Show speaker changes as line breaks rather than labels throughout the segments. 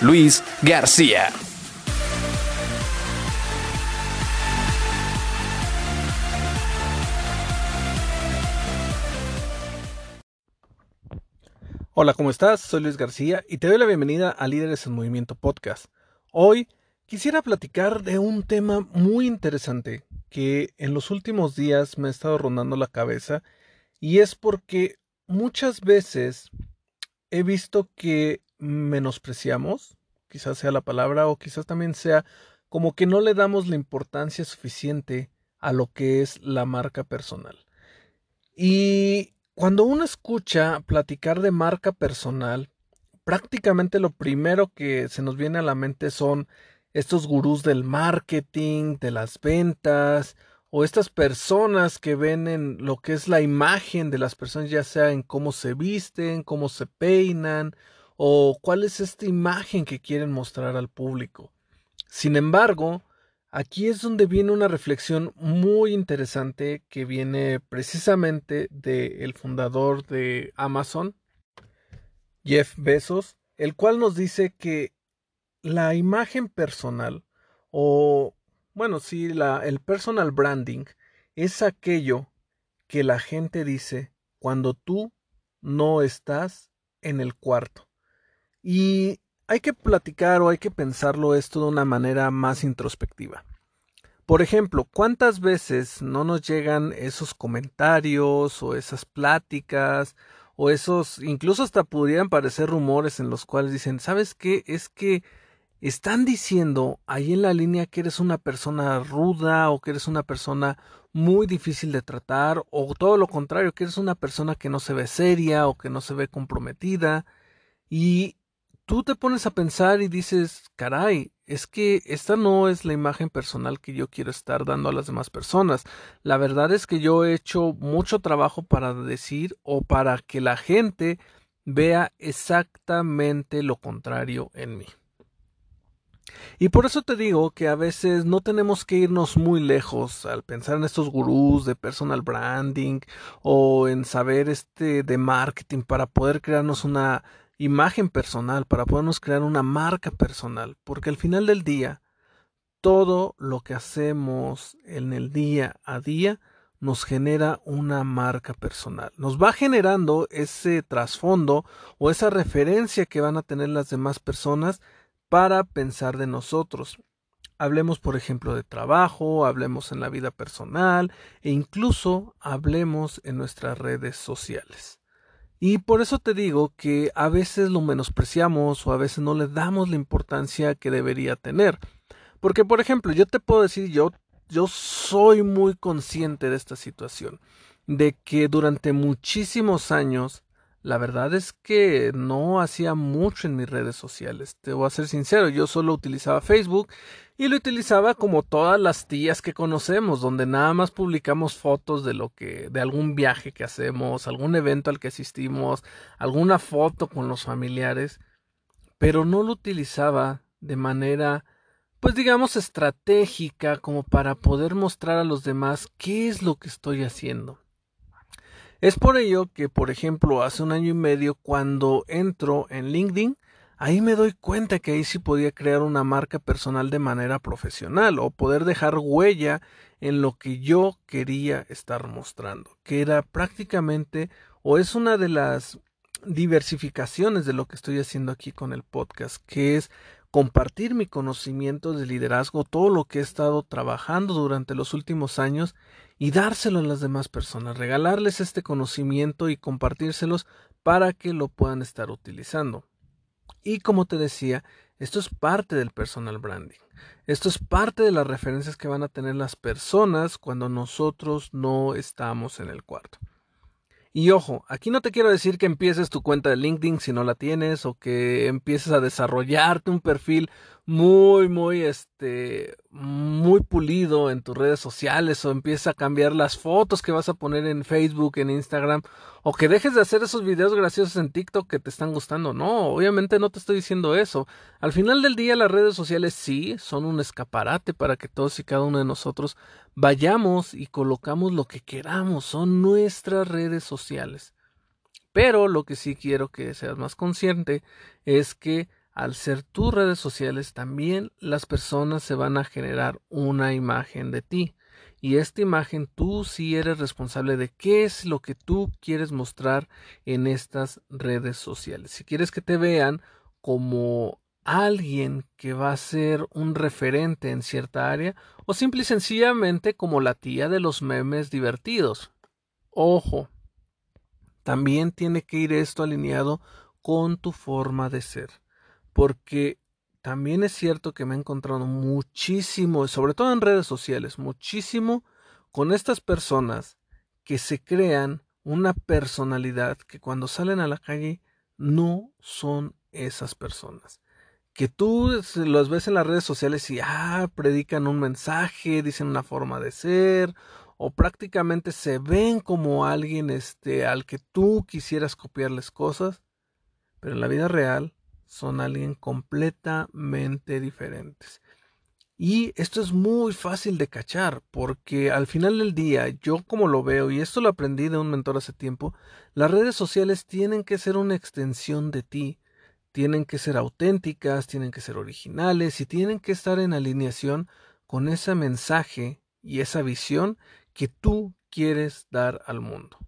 Luis García.
Hola, ¿cómo estás? Soy Luis García y te doy la bienvenida a Líderes en Movimiento Podcast. Hoy quisiera platicar de un tema muy interesante que en los últimos días me ha estado rondando la cabeza y es porque muchas veces he visto que menospreciamos, quizás sea la palabra, o quizás también sea como que no le damos la importancia suficiente a lo que es la marca personal. Y cuando uno escucha platicar de marca personal, prácticamente lo primero que se nos viene a la mente son estos gurús del marketing, de las ventas, o estas personas que ven en lo que es la imagen de las personas, ya sea en cómo se visten, cómo se peinan, o cuál es esta imagen que quieren mostrar al público. Sin embargo, aquí es donde viene una reflexión muy interesante que viene precisamente del fundador de Amazon, Jeff Bezos, el cual nos dice que la imagen personal o bueno, sí, el personal branding es aquello que la gente dice cuando tú no estás en el cuarto. Y hay que platicar o hay que pensarlo esto de una manera más introspectiva. Por ejemplo, ¿cuántas veces no nos llegan esos comentarios o esas pláticas o esos, incluso hasta podrían parecer rumores en los cuales dicen, ¿sabes qué? Es que están diciendo ahí en la línea que eres una persona ruda o que eres una persona muy difícil de tratar o todo lo contrario, que eres una persona que no se ve seria o que no se ve comprometida y tú te pones a pensar y dices, caray, es que esta no es la imagen personal que yo quiero estar dando a las demás personas. La verdad es que yo he hecho mucho trabajo para decir o para que la gente vea exactamente lo contrario en mí. Y por eso te digo que a veces no tenemos que irnos muy lejos al pensar en estos gurús de personal branding o en saber este de marketing para poder crearnos una imagen personal, para podernos crear una marca personal, porque al final del día todo lo que hacemos en el día a día nos genera una marca personal. Nos va generando ese trasfondo o esa referencia que van a tener las demás personas para pensar de nosotros. Hablemos, por ejemplo, de trabajo, hablemos en la vida personal e incluso hablemos en nuestras redes sociales. Y por eso te digo que a veces lo menospreciamos o a veces no le damos la importancia que debería tener. Porque, por ejemplo, yo te puedo decir, yo, yo soy muy consciente de esta situación, de que durante muchísimos años la verdad es que no hacía mucho en mis redes sociales. Te voy a ser sincero, yo solo utilizaba Facebook y lo utilizaba como todas las tías que conocemos, donde nada más publicamos fotos de lo que de algún viaje que hacemos, algún evento al que asistimos, alguna foto con los familiares, pero no lo utilizaba de manera pues digamos estratégica como para poder mostrar a los demás qué es lo que estoy haciendo. Es por ello que, por ejemplo, hace un año y medio, cuando entro en LinkedIn, ahí me doy cuenta que ahí sí podía crear una marca personal de manera profesional o poder dejar huella en lo que yo quería estar mostrando, que era prácticamente o es una de las diversificaciones de lo que estoy haciendo aquí con el podcast, que es compartir mi conocimiento de liderazgo, todo lo que he estado trabajando durante los últimos años y dárselo a las demás personas, regalarles este conocimiento y compartírselos para que lo puedan estar utilizando. Y como te decía, esto es parte del personal branding. Esto es parte de las referencias que van a tener las personas cuando nosotros no estamos en el cuarto. Y ojo, aquí no te quiero decir que empieces tu cuenta de LinkedIn si no la tienes o que empieces a desarrollarte un perfil muy, muy, este, muy pulido en tus redes sociales o empieza a cambiar las fotos que vas a poner en Facebook, en Instagram, o que dejes de hacer esos videos graciosos en TikTok que te están gustando. No, obviamente no te estoy diciendo eso. Al final del día las redes sociales sí son un escaparate para que todos y cada uno de nosotros vayamos y colocamos lo que queramos. Son nuestras redes sociales. Pero lo que sí quiero que seas más consciente es que al ser tus redes sociales también las personas se van a generar una imagen de ti. Y esta imagen tú sí eres responsable de qué es lo que tú quieres mostrar en estas redes sociales. Si quieres que te vean como alguien que va a ser un referente en cierta área o simple y sencillamente como la tía de los memes divertidos. Ojo, también tiene que ir esto alineado con tu forma de ser porque también es cierto que me he encontrado muchísimo, sobre todo en redes sociales, muchísimo con estas personas que se crean una personalidad que cuando salen a la calle no son esas personas. Que tú los ves en las redes sociales y ah, predican un mensaje, dicen una forma de ser, o prácticamente se ven como alguien este, al que tú quisieras copiarles cosas, pero en la vida real son alguien completamente diferentes. Y esto es muy fácil de cachar, porque al final del día, yo como lo veo, y esto lo aprendí de un mentor hace tiempo, las redes sociales tienen que ser una extensión de ti, tienen que ser auténticas, tienen que ser originales y tienen que estar en alineación con ese mensaje y esa visión que tú quieres dar al mundo.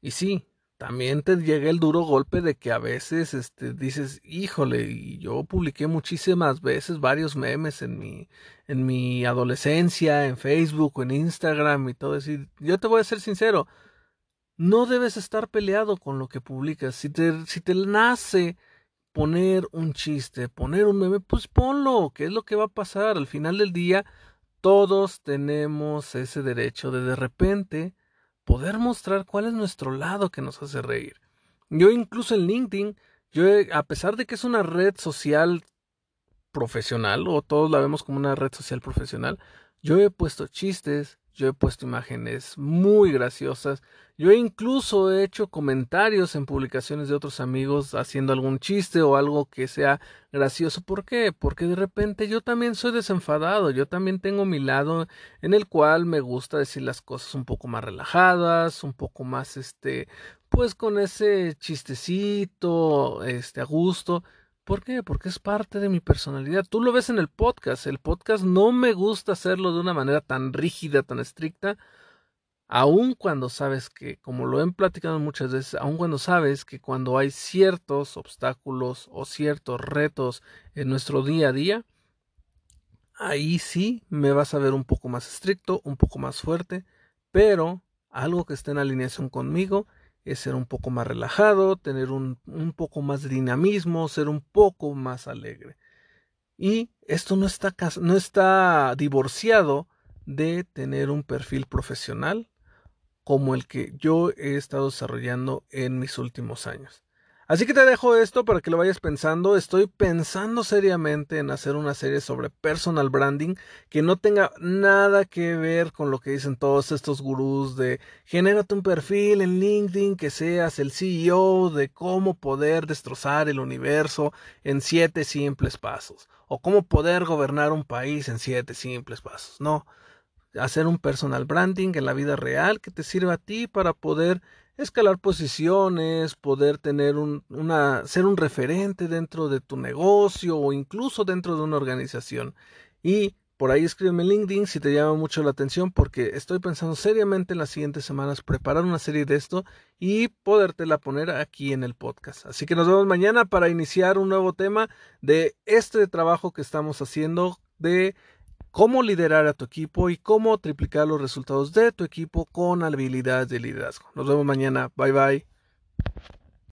Y sí, también te llega el duro golpe de que a veces este, dices, híjole, y yo publiqué muchísimas veces varios memes en mi, en mi adolescencia, en Facebook en Instagram y todo eso. yo te voy a ser sincero, no debes estar peleado con lo que publicas. Si te, si te nace poner un chiste, poner un meme, pues ponlo, ¿qué es lo que va a pasar? Al final del día, todos tenemos ese derecho de de repente poder mostrar cuál es nuestro lado que nos hace reír. Yo incluso en LinkedIn, yo a pesar de que es una red social profesional, o todos la vemos como una red social profesional, yo he puesto chistes, yo he puesto imágenes muy graciosas, yo incluso he hecho comentarios en publicaciones de otros amigos haciendo algún chiste o algo que sea gracioso. ¿Por qué? Porque de repente yo también soy desenfadado, yo también tengo mi lado en el cual me gusta decir las cosas un poco más relajadas, un poco más este, pues con ese chistecito, este, a gusto. ¿Por qué? Porque es parte de mi personalidad. Tú lo ves en el podcast. El podcast no me gusta hacerlo de una manera tan rígida, tan estricta. Aun cuando sabes que, como lo he platicado muchas veces, aun cuando sabes que cuando hay ciertos obstáculos o ciertos retos en nuestro día a día, ahí sí me vas a ver un poco más estricto, un poco más fuerte, pero algo que esté en alineación conmigo es ser un poco más relajado, tener un, un, poco más de dinamismo, ser un poco más alegre. Y esto no está, no está divorciado de tener un perfil profesional como el que yo he estado desarrollando en mis últimos años. Así que te dejo esto para que lo vayas pensando. Estoy pensando seriamente en hacer una serie sobre personal branding que no tenga nada que ver con lo que dicen todos estos gurús de genérate un perfil en LinkedIn que seas el CEO de cómo poder destrozar el universo en siete simples pasos o cómo poder gobernar un país en siete simples pasos. No, hacer un personal branding en la vida real que te sirva a ti para poder escalar posiciones, poder tener un, ser un referente dentro de tu negocio o incluso dentro de una organización. Y por ahí escríbeme LinkedIn si te llama mucho la atención porque estoy pensando seriamente en las siguientes semanas preparar una serie de esto y podértela poner aquí en el podcast. Así que nos vemos mañana para iniciar un nuevo tema de este trabajo que estamos haciendo de cómo liderar a tu equipo y cómo triplicar los resultados de tu equipo con habilidades de liderazgo. Nos vemos mañana. Bye bye.